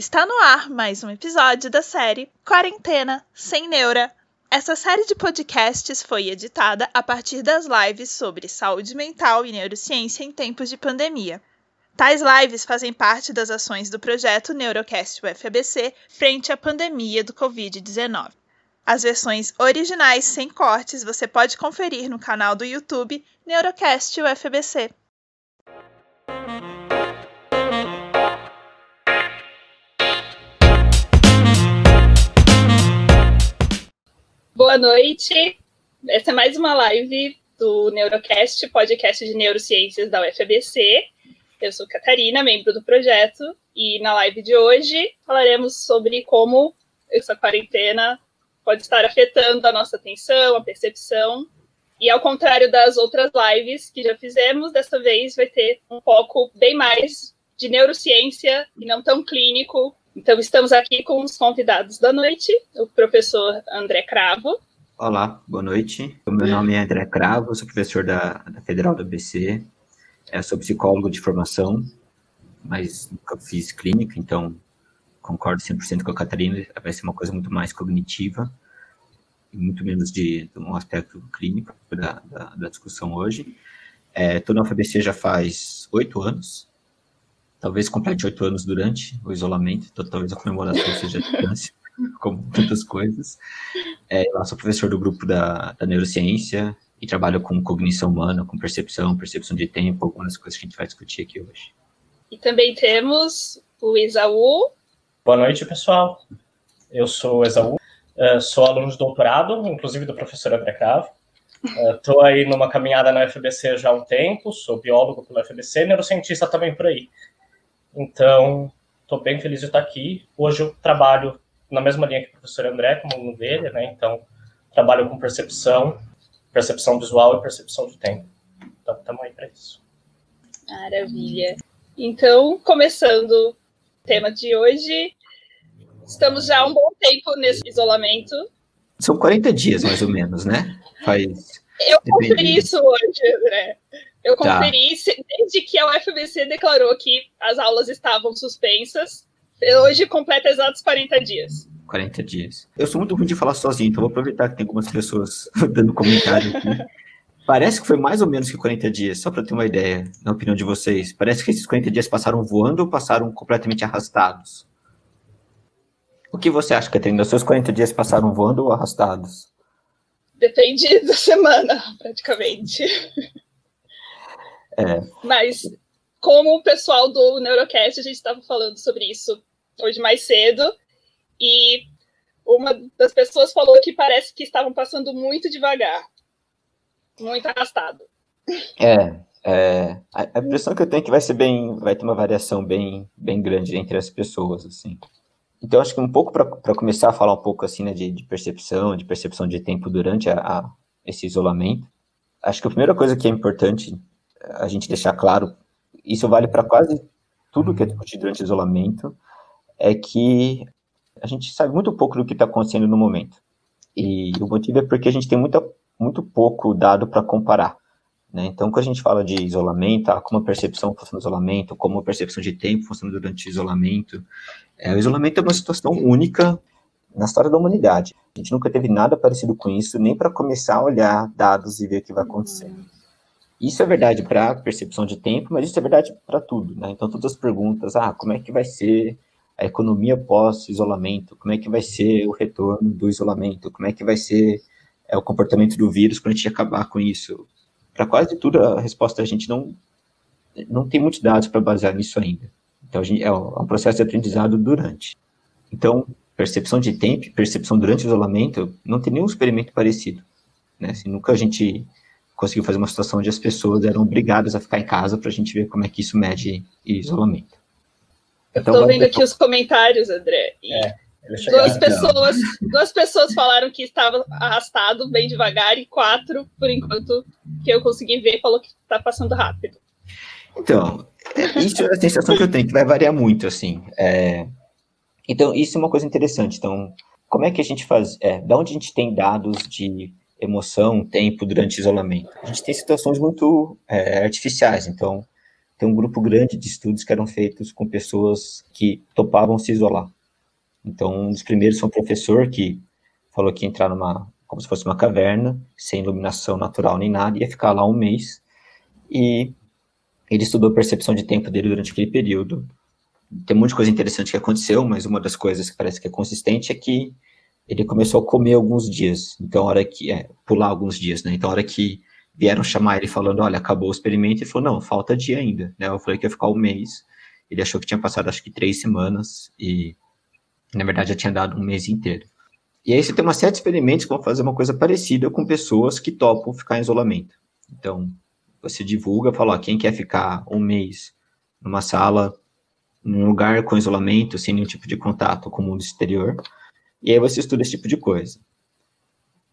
Está no ar mais um episódio da série Quarentena Sem Neura. Essa série de podcasts foi editada a partir das lives sobre saúde mental e neurociência em tempos de pandemia. Tais lives fazem parte das ações do projeto Neurocast UFABC frente à pandemia do Covid-19. As versões originais sem cortes você pode conferir no canal do YouTube Neurocast UFABC. Boa noite. Essa é mais uma live do Neurocast, podcast de neurociências da UFABC. Eu sou Catarina, membro do projeto, e na live de hoje falaremos sobre como essa quarentena pode estar afetando a nossa atenção, a percepção. E ao contrário das outras lives que já fizemos, dessa vez vai ter um foco bem mais de neurociência e não tão clínico, então, estamos aqui com os convidados da noite, o professor André Cravo. Olá, boa noite. O meu nome é André Cravo, sou professor da, da Federal da BC, é, sou psicólogo de formação, mas nunca fiz clínica, então concordo 100% com a Catarina, vai ser uma coisa muito mais cognitiva, muito menos de, de um aspecto clínico da, da, da discussão hoje. Estou é, na UFABC já faz oito anos, talvez complete oito anos durante o isolamento, então talvez a comemoração seja a distância, como tantas coisas. É, eu sou professor do grupo da, da neurociência e trabalho com cognição humana, com percepção, percepção de tempo, algumas coisas que a gente vai discutir aqui hoje. E também temos o Isaú. Boa noite, pessoal. Eu sou o Isaú, uh, sou aluno de doutorado, inclusive do professor André Cravo. Estou uh, aí numa caminhada na UFBC já há um tempo, sou biólogo pela UFBC, neurocientista também por aí. Então, estou bem feliz de estar aqui. Hoje eu trabalho na mesma linha que o professor André, como aluno dele, né? Então, trabalho com percepção, percepção visual e percepção de tempo. Então, estamos aí para isso. Maravilha. Então, começando o tema de hoje, estamos já há um bom tempo nesse isolamento. São 40 dias, mais ou menos, né? Faz. Eu conferi isso hoje, André. Eu tá. conferi tá. desde que a UFBC declarou que as aulas estavam suspensas. Hoje completa exatos 40 dias. 40 dias. Eu sou muito ruim de falar sozinho, então vou aproveitar que tem algumas pessoas dando comentário aqui. Parece que foi mais ou menos que 40 dias, só para ter uma ideia, na opinião de vocês. Parece que esses 40 dias passaram voando ou passaram completamente arrastados? O que você acha, Catarina? Os seus 40 dias passaram voando ou arrastados? Depende da semana, praticamente. É. Mas, como o pessoal do Neurocast, a gente estava falando sobre isso hoje mais cedo, e uma das pessoas falou que parece que estavam passando muito devagar, muito arrastado. É, é, a impressão que eu tenho é que vai ser bem, vai ter uma variação bem, bem grande entre as pessoas, assim. Então, acho que um pouco para começar a falar um pouco assim, né, de, de percepção, de percepção de tempo durante a, a, esse isolamento, acho que a primeira coisa que é importante a gente deixar claro, isso vale para quase tudo que é discutido durante isolamento, é que a gente sabe muito pouco do que está acontecendo no momento. E o motivo é porque a gente tem muita, muito pouco dado para comparar. Né? Então, quando a gente fala de isolamento, ah, como a percepção funciona no isolamento, como a percepção de tempo funciona durante o isolamento, é, o isolamento é uma situação única na história da humanidade. A gente nunca teve nada parecido com isso, nem para começar a olhar dados e ver o que vai acontecer. Isso é verdade para percepção de tempo, mas isso é verdade para tudo, né? Então, todas as perguntas, ah, como é que vai ser a economia pós-isolamento? Como é que vai ser o retorno do isolamento? Como é que vai ser é, o comportamento do vírus quando a gente acabar com isso? Para quase tudo, a resposta a gente não, não tem muitos dados para basear nisso ainda. Então, gente, é um processo de aprendizado durante. Então, percepção de tempo, percepção durante o isolamento, não tem nenhum experimento parecido. Né? Assim, nunca a gente conseguiu fazer uma situação onde as pessoas eram obrigadas a ficar em casa para a gente ver como é que isso mede isolamento. Então, Estou vendo aqui os comentários, André. É, duas, pessoas, duas pessoas falaram que estava arrastado bem devagar e quatro, por enquanto, que eu consegui ver, falou que está passando rápido. Então, isso é a sensação que eu tenho, que vai variar muito, assim. É... Então, isso é uma coisa interessante. Então, como é que a gente faz? É, da onde a gente tem dados de emoção, tempo durante isolamento. A gente tem situações muito é, artificiais, então tem um grupo grande de estudos que eram feitos com pessoas que topavam se isolar. Então, um dos primeiros foi um professor que falou que ia entrar numa, como se fosse uma caverna, sem iluminação natural nem nada, ia ficar lá um mês. E ele estudou a percepção de tempo dele durante aquele período. Tem muita coisa interessante que aconteceu, mas uma das coisas que parece que é consistente é que ele começou a comer alguns dias. Então, hora que. É, pular alguns dias, né? Então, hora que vieram chamar ele falando: olha, acabou o experimento, ele falou: não, falta dia ainda. Né? Eu falei que ia ficar um mês. Ele achou que tinha passado, acho que, três semanas. E, na verdade, já tinha dado um mês inteiro. E aí você tem uma série de experimentos que vão fazer uma coisa parecida com pessoas que topam ficar em isolamento. Então, você divulga, fala, ó, quem quer ficar um mês numa sala, num lugar com isolamento, sem nenhum tipo de contato com o mundo exterior, e aí você estuda esse tipo de coisa.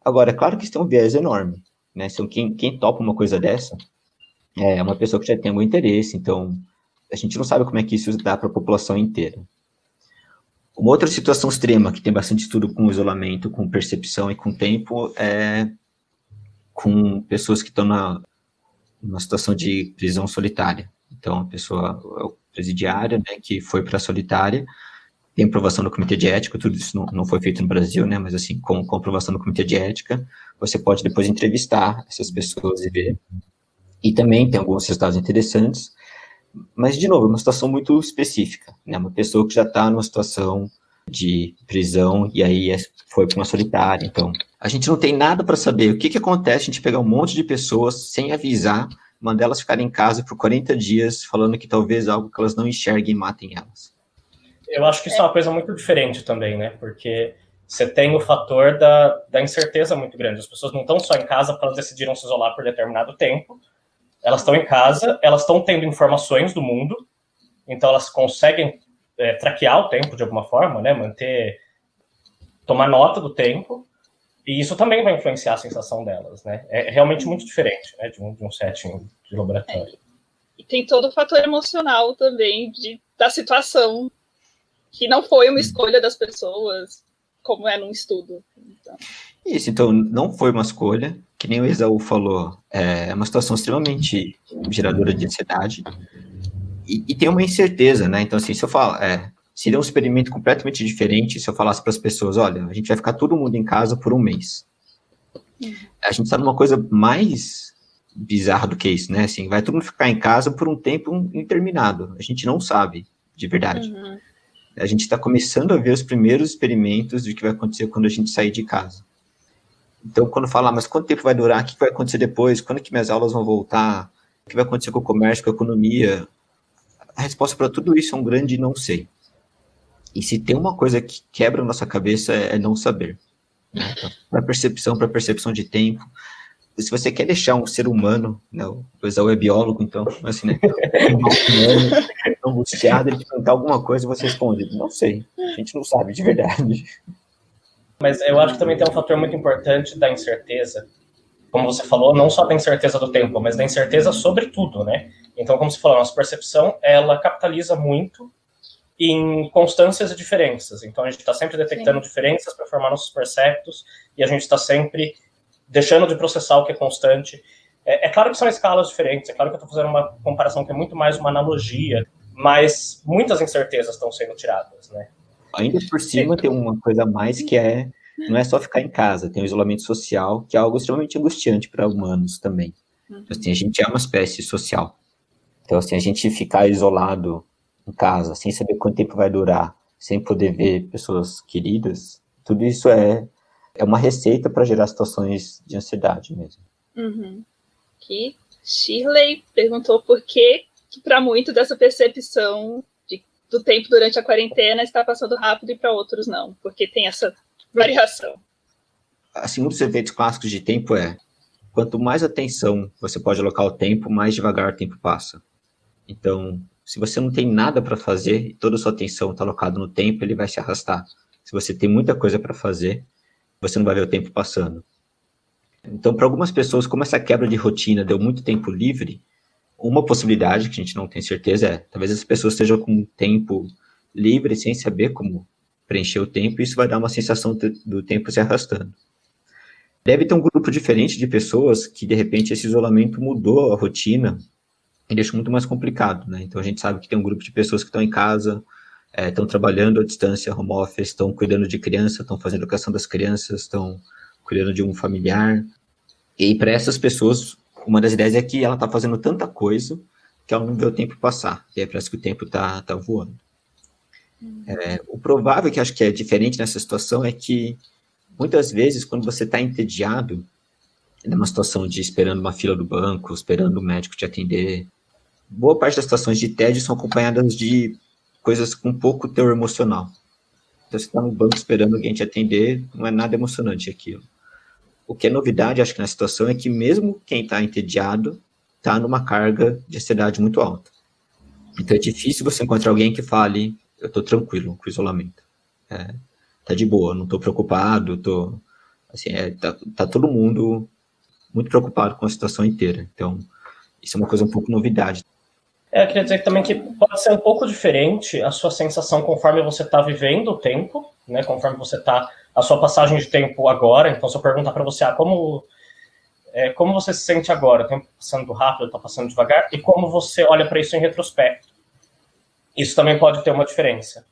Agora, é claro que isso tem um viés enorme, né? Então, quem, quem topa uma coisa dessa é uma pessoa que já tem algum interesse, então a gente não sabe como é que isso dá para a população inteira. Uma outra situação extrema que tem bastante estudo com isolamento, com percepção e com tempo é com pessoas que estão na numa situação de prisão solitária. Então, a pessoa é presidiária, né, que foi para a solitária, tem aprovação do comitê de ética, tudo isso não, não foi feito no Brasil, né, mas assim, com, aprovação do comitê de ética, você pode depois entrevistar essas pessoas e ver. E também tem alguns resultados interessantes, mas, de novo, é uma situação muito específica, né, uma pessoa que já está numa situação de prisão e aí é, foi para uma solitária. Então, a gente não tem nada para saber o que, que acontece a gente pegar um monte de pessoas sem avisar, mandar elas ficarem em casa por 40 dias, falando que talvez algo que elas não enxerguem matem elas. Eu acho que isso é uma coisa muito diferente também, né? Porque você tem o fator da, da incerteza muito grande. As pessoas não estão só em casa porque elas decidiram se isolar por determinado tempo. Elas estão em casa, elas estão tendo informações do mundo, então elas conseguem é, traquear o tempo de alguma forma, né? Manter, tomar nota do tempo, e isso também vai influenciar a sensação delas, né? É realmente muito diferente, né? De um, de um setting de laboratório. É. E tem todo o fator emocional também de, da situação, que não foi uma escolha das pessoas, como é num estudo. Então. Isso, então não foi uma escolha, que nem o Esaú falou, é uma situação extremamente geradora de ansiedade, e, e, tem uma incerteza, né? Então, assim, se eu falar, é, seria um experimento completamente diferente se eu falasse para as pessoas: olha, a gente vai ficar todo mundo em casa por um mês. A gente está numa coisa mais bizarra do que isso, né? Assim, vai todo mundo ficar em casa por um tempo interminado. A gente não sabe, de verdade. Uhum. A gente está começando a ver os primeiros experimentos de que vai acontecer quando a gente sair de casa. Então, quando falar, mas quanto tempo vai durar? O que vai acontecer depois? Quando que minhas aulas vão voltar? O que vai acontecer com o comércio, com a economia? a resposta para tudo isso é um grande não sei. E se tem uma coisa que quebra a nossa cabeça é, é não saber. Né? Para percepção, para percepção de tempo. Se você quer deixar um ser humano, né, o Esaú é biólogo, então, assim, né, um humano, angustiado, ele perguntar alguma coisa e você responde, não sei, a gente não sabe de verdade. Mas eu acho que também tem um fator muito importante da incerteza, como você falou, não só da incerteza do tempo, mas da incerteza sobre tudo, né? Então, como você falou, a nossa percepção, ela capitaliza muito em constâncias e diferenças. Então, a gente está sempre detectando Sim. diferenças para formar nossos perceptos e a gente está sempre deixando de processar o que é constante. É, é, claro que são escalas diferentes, é claro que eu estou fazendo uma comparação que é muito mais uma analogia, mas muitas incertezas estão sendo tiradas, né? Ainda por cima tem uma coisa a mais que é não é só ficar em casa, tem o isolamento social, que é algo extremamente angustiante para humanos também. Então, assim, a gente é uma espécie social. Então, assim, a gente ficar isolado em casa, sem saber quanto tempo vai durar, sem poder ver pessoas queridas, tudo isso é, é uma receita para gerar situações de ansiedade mesmo. Uhum. Que Shirley perguntou por que, que para muito dessa percepção de, do tempo durante a quarentena está passando rápido e para outros não, porque tem essa variação. Assim, um dos efeitos clássicos de tempo é quanto mais atenção você pode alocar ao tempo, mais devagar o tempo passa. Então, se você não tem nada para fazer e toda a sua atenção está alocada no tempo, ele vai se arrastar. Se você tem muita coisa para fazer, você não vai ver o tempo passando. Então, para algumas pessoas, como essa quebra de rotina deu muito tempo livre, uma possibilidade que a gente não tem certeza é, talvez as pessoas estejam com tempo livre sem saber como preencher o tempo, e isso vai dar uma sensação do tempo se arrastando. Deve ter um grupo diferente de pessoas que, de repente, esse isolamento mudou a rotina e deixa muito mais complicado, né? Então a gente sabe que tem um grupo de pessoas que estão em casa, estão é, trabalhando à distância, home office, estão cuidando de criança, estão fazendo educação das crianças, estão cuidando de um familiar. E para essas pessoas, uma das ideias é que ela está fazendo tanta coisa que ela não vê o tempo passar. E aí parece que o tempo está tá voando. É, o provável que acho que é diferente nessa situação é que muitas vezes quando você está entediado, numa situação de esperando uma fila do banco, esperando o médico te atender, boa parte das situações de tédio são acompanhadas de coisas com pouco teor emocional. Então, você está no banco esperando alguém te atender, não é nada emocionante aquilo. O que é novidade, acho que na situação, é que mesmo quem está entediado está numa carga de ansiedade muito alta. Então é difícil você encontrar alguém que fale, eu estou tranquilo com o isolamento. É, tá de boa, não estou preocupado, tô, assim, é, tá, tá todo mundo muito preocupado com a situação inteira. Então, isso é uma coisa um pouco novidade. É, eu queria dizer também que pode ser um pouco diferente a sua sensação conforme você está vivendo o tempo, né? Conforme você está a sua passagem de tempo agora. Então, se eu perguntar para você, ah, como é, como você se sente agora? O tempo tá passando rápido, está passando devagar? E como você olha para isso em retrospecto? Isso também pode ter uma diferença.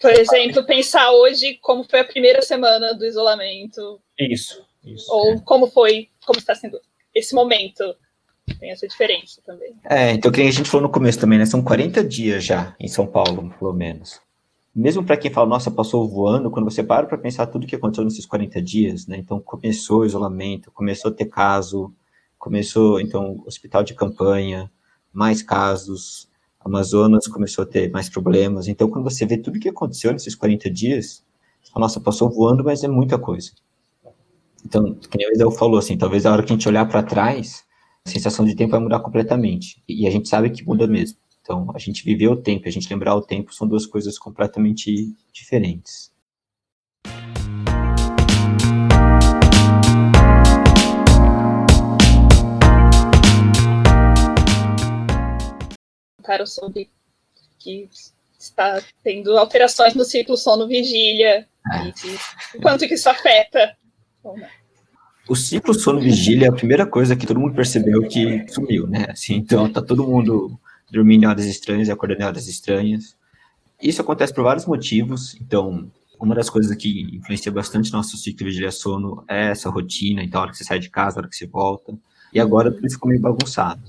Por exemplo, pensar hoje como foi a primeira semana do isolamento. Isso, isso. Ou como foi, como está sendo esse momento. Tem essa diferença também. É, então, que a gente falou no começo também, né? São 40 dias já em São Paulo, pelo menos. Mesmo para quem fala, nossa, passou voando, quando você para para pensar tudo que aconteceu nesses 40 dias, né? Então, começou o isolamento, começou a ter caso, começou, então, hospital de campanha, mais casos, Amazonas começou a ter mais problemas. Então, quando você vê tudo que aconteceu nesses 40 dias, você fala, nossa, passou voando, mas é muita coisa. Então, que nem o Isel falou, assim, talvez a hora que a gente olhar para trás, a sensação de tempo vai mudar completamente. E a gente sabe que muda mesmo. Então, a gente viver o tempo, a gente lembrar o tempo são duas coisas completamente diferentes. Cara, sobre que está tendo alterações no ciclo sono-vigília é. e quanto que isso afeta. O ciclo sono-vigília é a primeira coisa que todo mundo percebeu que sumiu, né? Assim, então, tá todo mundo dormindo em horas estranhas e acordando em horas estranhas. Isso acontece por vários motivos. Então, uma das coisas que influencia bastante nosso ciclo de sono é essa rotina. Então, a hora que você sai de casa, a hora que você volta. E agora tudo ficou meio bagunçado.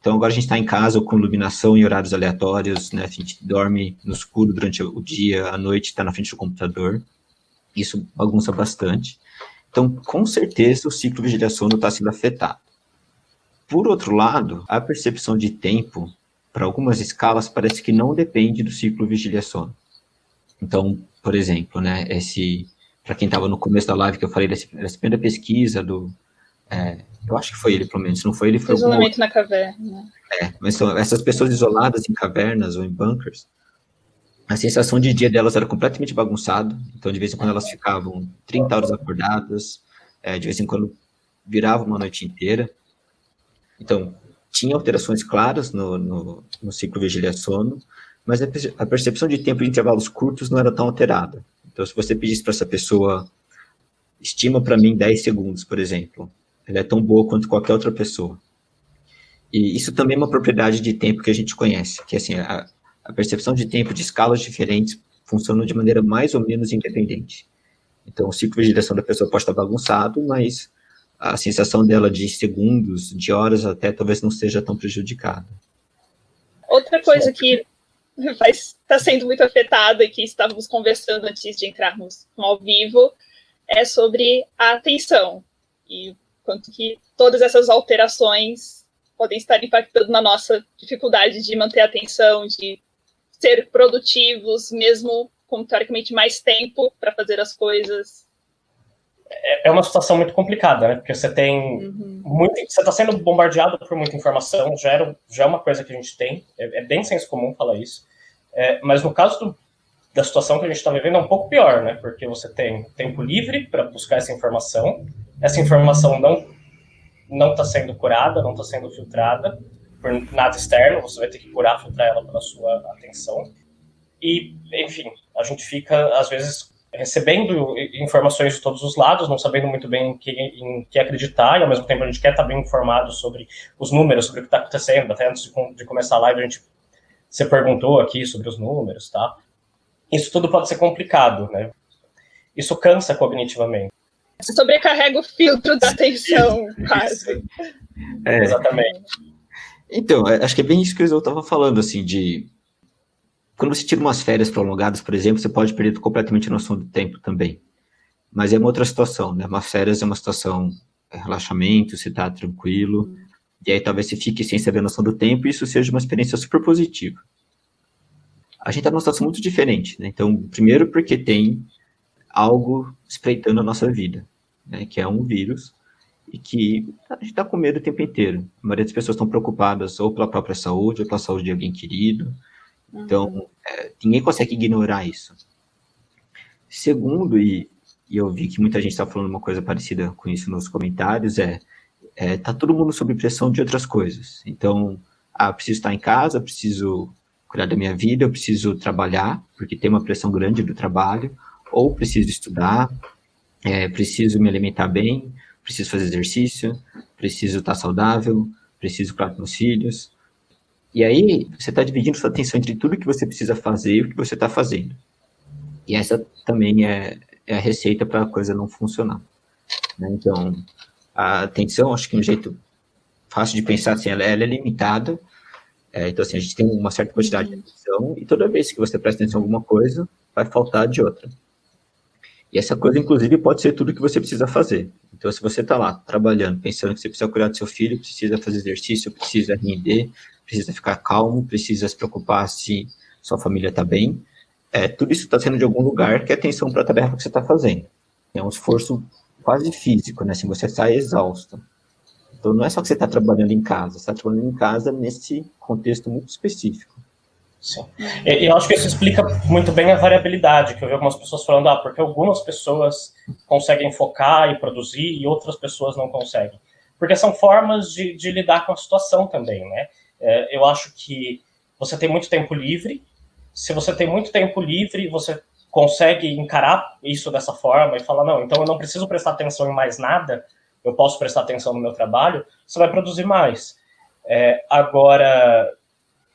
Então, agora a gente está em casa com iluminação em horários aleatórios, né? A gente dorme no escuro durante o dia, à noite está na frente do computador. Isso bagunça bastante. Então, com certeza, o ciclo de sono está sendo afetado. Por outro lado, a percepção de tempo, para algumas escalas, parece que não depende do ciclo vigília-sono. Então, por exemplo, né, esse, para quem estava no começo da live que eu falei dessa, dessa primeira pesquisa do, é, eu acho que foi ele, pelo menos, não foi ele, foi Isolamento na caverna. É, mas são essas pessoas isoladas em cavernas ou em bunkers, a sensação de dia delas era completamente bagunçado, então de vez em quando elas ficavam 30 horas acordadas, é, de vez em quando virava uma noite inteira, então, tinha alterações claras no, no, no ciclo vigília-sono, mas a percepção de tempo de intervalos curtos não era tão alterada. Então, se você pedisse para essa pessoa, estima para mim 10 segundos, por exemplo, ela é tão boa quanto qualquer outra pessoa. E isso também é uma propriedade de tempo que a gente conhece, que assim, a, a percepção de tempo de escalas diferentes funciona de maneira mais ou menos independente. Então, o ciclo de vigiliação da pessoa pode estar bagunçado, mas a sensação dela de segundos, de horas até, talvez não seja tão prejudicada. Outra coisa que está sendo muito afetada e que estávamos conversando antes de entrarmos ao vivo é sobre a atenção e quanto que todas essas alterações podem estar impactando na nossa dificuldade de manter a atenção, de ser produtivos, mesmo com teoricamente mais tempo para fazer as coisas é, uma situação muito complicada, né? Porque você tem uhum. muito, você está sendo bombardeado por muita informação, já, era, já é uma coisa que a gente tem, é, é bem senso comum falar isso. É, mas no caso do, da situação que a gente está vivendo é um pouco pior, né? Porque você tem tempo livre para buscar essa informação, essa informação não não está sendo curada, não está sendo filtrada por nada externo, você vai ter que curar, filtrar ela pela sua atenção. E, enfim, a gente fica, às vezes, recebendo informações de todos os lados, não sabendo muito bem em que, em que acreditar, e ao mesmo tempo a gente quer estar bem informado sobre os números, sobre o que está acontecendo. Até antes de, de, começar a live, a gente você perguntou aqui sobre os números, tá? Isso tudo pode ser complicado, né? Isso cansa cognitivamente. Você sobrecarrega o filtro da atenção, quase. É, Exatamente. Então, é, acho que é bem isso que eu estava falando, assim, de quando você tira umas férias prolongadas, por exemplo, você pode perder completamente a noção do tempo também. Mas é uma outra situação, né? Umas férias é uma situação é relaxamento, você está tranquilo, e aí talvez você fique sem saber a noção do tempo e isso seja uma experiência super positiva. A gente está numa situação muito diferente, né? Então, primeiro porque tem algo espreitando a nossa vida, né? Que é um vírus e que a gente está com medo o tempo inteiro. A maioria das pessoas estão preocupadas ou pela própria saúde ou pela saúde de alguém querido, então, é, ninguém consegue ignorar isso. Segundo, e, e eu vi que muita gente está falando uma coisa parecida com isso nos comentários, é, é tá todo mundo sob pressão de outras coisas. Então, ah, preciso estar em casa, preciso cuidar da minha vida, eu preciso trabalhar, porque tem uma pressão grande do trabalho, ou preciso estudar, é, preciso me alimentar bem, preciso fazer exercício, preciso estar saudável, preciso cuidar dos meus filhos, e aí, você está dividindo sua atenção entre tudo que você precisa fazer e o que você está fazendo. E essa também é, é a receita para a coisa não funcionar. Né? Então, a atenção, acho que um jeito fácil de pensar assim, ela, ela é limitada. É, então, assim, a gente tem uma certa quantidade de atenção e toda vez que você presta atenção em alguma coisa, vai faltar de outra. E essa coisa, inclusive, pode ser tudo que você precisa fazer. Então, se você está lá trabalhando, pensando que você precisa cuidar do seu filho, precisa fazer exercício, precisa render, precisa ficar calmo, precisa se preocupar se sua família está bem. É, tudo isso está sendo de algum lugar que é atenção para a tarefa que você está fazendo. É um esforço quase físico, né? Assim, você sai exausto. Então, não é só que você está trabalhando em casa, você está trabalhando em casa nesse contexto muito específico. Sim. E eu acho que isso explica muito bem a variabilidade, que eu vi algumas pessoas falando, ah, porque algumas pessoas conseguem focar e produzir e outras pessoas não conseguem. Porque são formas de, de lidar com a situação também, né? É, eu acho que você tem muito tempo livre. Se você tem muito tempo livre, você consegue encarar isso dessa forma e falar: não, então eu não preciso prestar atenção em mais nada, eu posso prestar atenção no meu trabalho, você vai produzir mais. É, agora,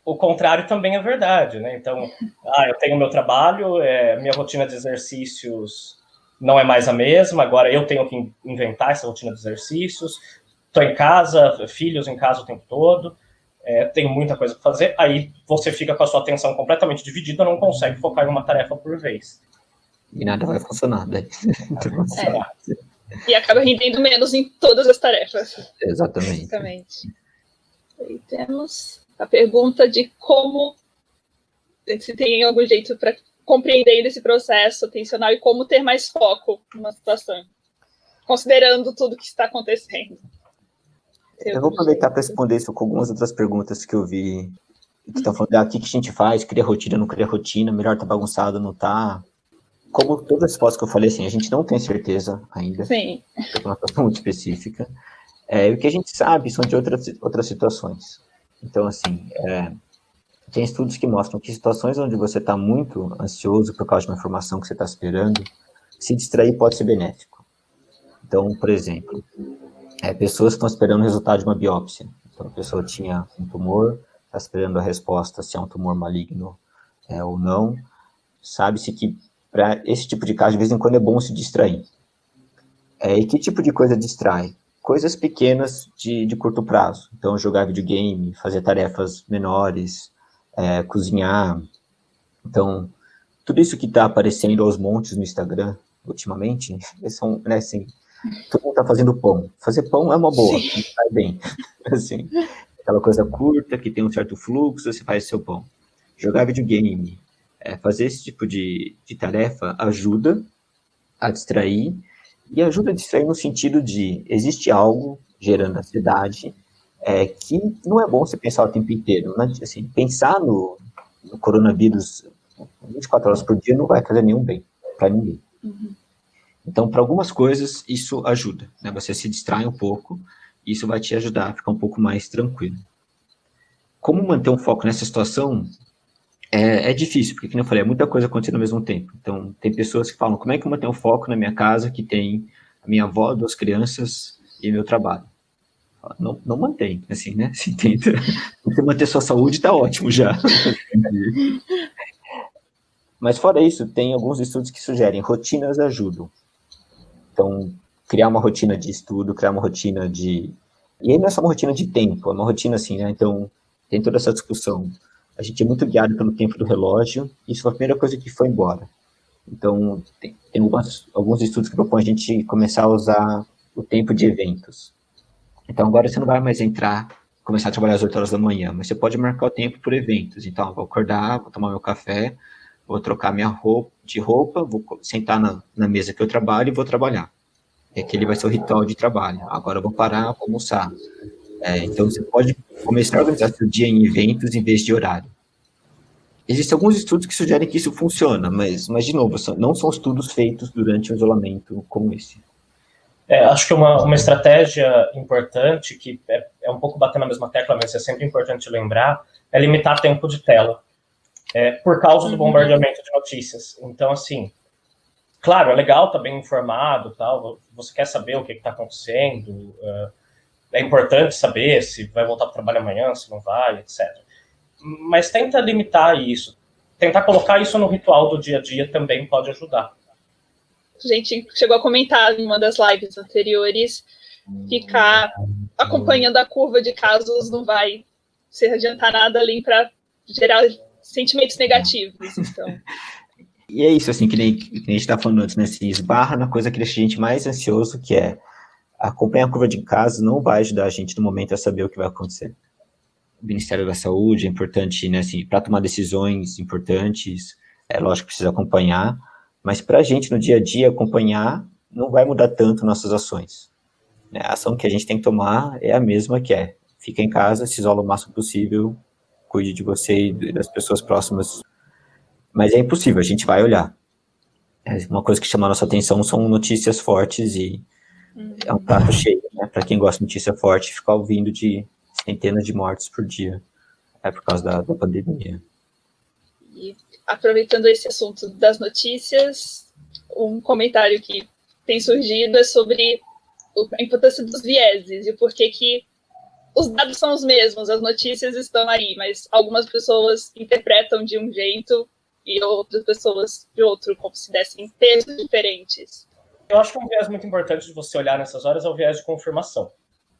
o contrário também é verdade, né? Então, ah, eu tenho meu trabalho, é, minha rotina de exercícios não é mais a mesma, agora eu tenho que inventar essa rotina de exercícios, estou em casa, filhos em casa o tempo todo é, tenho muita coisa para fazer, aí você fica com a sua atenção completamente dividida, não consegue focar em uma tarefa por vez. E nada vai funcionar, né? É. E acaba rendendo menos em todas as tarefas. Exatamente. Exatamente. Aí temos a pergunta de como se tem algum jeito para compreender esse processo atencional e como ter mais foco numa situação, considerando tudo que está acontecendo. Eu vou aproveitar para responder isso com algumas outras perguntas que eu vi. Que estão falando, ah, o que, que a gente faz? Cria rotina, não cria rotina? Melhor tá bagunçado, não tá? Como todas as respostas que eu falei, assim, a gente não tem certeza ainda. Sim. É uma situação muito específica. É, o que a gente sabe são de outras, outras situações. Então, assim, é, tem estudos que mostram que situações onde você está muito ansioso por causa de uma informação que você está esperando, se distrair pode ser benéfico. Então, por exemplo, é, pessoas que estão esperando o resultado de uma biópsia. Então, a pessoa tinha um tumor, está esperando a resposta se é um tumor maligno é, ou não. Sabe-se que para esse tipo de caso, de vez em quando é bom se distrair. É, e que tipo de coisa distrai? Coisas pequenas de, de curto prazo. Então, jogar videogame, fazer tarefas menores, é, cozinhar. Então, tudo isso que está aparecendo aos montes no Instagram ultimamente, são, né, assim, todo mundo tá fazendo pão. Fazer pão é uma boa, sai bem. Assim, aquela coisa curta, que tem um certo fluxo, você faz seu pão. Jogar videogame, é, fazer esse tipo de, de tarefa ajuda a distrair, e ajuda a distrair no sentido de, existe algo gerando ansiedade, é, que não é bom você pensar o tempo inteiro. Né? Assim, pensar no, no coronavírus 24 horas por dia não vai fazer nenhum bem para ninguém. Uhum. Então, para algumas coisas, isso ajuda. Né? Você se distrai um pouco, isso vai te ajudar a ficar um pouco mais tranquilo. Como manter um foco nessa situação? é, é difícil, porque, como eu falei, é muita coisa acontecendo ao mesmo tempo. Então, tem pessoas que falam, como é que eu mantenho foco na minha casa que tem a minha avó, duas crianças e meu trabalho? Não, não mantém, assim, né? Se tenta você manter sua saúde, está ótimo já. Mas fora isso, tem alguns estudos que sugerem rotinas ajudam. Então, criar uma rotina de estudo, criar uma rotina de. E aí não é só uma rotina de tempo, é uma rotina assim, né? Então, tem toda essa discussão. A gente é muito guiado pelo tempo do relógio, isso foi a primeira coisa que foi embora. Então, tem, tem algumas, alguns estudos que propõem a gente começar a usar o tempo de eventos. Então, agora você não vai mais entrar, começar a trabalhar às 8 horas da manhã, mas você pode marcar o tempo por eventos. Então, vou acordar, vou tomar meu café, vou trocar minha roupa de roupa, vou sentar na, na mesa que eu trabalho e vou trabalhar. É que ele vai ser o ritual de trabalho. Agora eu vou parar, vou almoçar. É, então você pode começar a organizar seu dia em eventos em vez de horário. Existem alguns estudos que sugerem que isso funciona, mas, mas de novo, não são estudos feitos durante um isolamento como esse. É, acho que uma, uma estratégia importante, que é, é um pouco bater na mesma tecla, mas é sempre importante lembrar, é limitar tempo de tela é, por causa do uhum. bombardeamento de notícias. Então, assim, claro, é legal estar tá bem informado, tal. Você quer saber o que está acontecendo? Uh, é importante saber se vai voltar para o trabalho amanhã, se não vai, etc. Mas tenta limitar isso. Tentar colocar isso no ritual do dia a dia também pode ajudar. A gente chegou a comentar em uma das lives anteriores, ficar acompanhando a curva de casos não vai se adiantar nada ali para gerar sentimentos negativos. Então. e é isso, assim, que nem, que nem a gente está falando antes, né? Assim, esbarra na coisa que deixa a gente mais ansioso, que é acompanhar a curva de casos não vai ajudar a gente no momento a saber o que vai acontecer. O Ministério da Saúde é importante, né, assim, para tomar decisões importantes, é lógico que precisa acompanhar, mas para a gente no dia a dia acompanhar não vai mudar tanto nossas ações. Né? A ação que a gente tem que tomar é a mesma que é, fica em casa, se isola o máximo possível, cuide de você e das pessoas próximas. Mas é impossível, a gente vai olhar. É uma coisa que chama a nossa atenção são notícias fortes e uhum. é um prato cheio, né? Para quem gosta de notícia forte, ficar ouvindo de centenas de mortes por dia. É por causa da, da pandemia. E aproveitando esse assunto das notícias, um comentário que tem surgido é sobre a importância dos vieses e por que que os dados são os mesmos, as notícias estão aí, mas algumas pessoas interpretam de um jeito e outras pessoas de outro, como se dessem pesos diferentes. Eu acho que um viés muito importante de você olhar nessas horas é o viés de confirmação.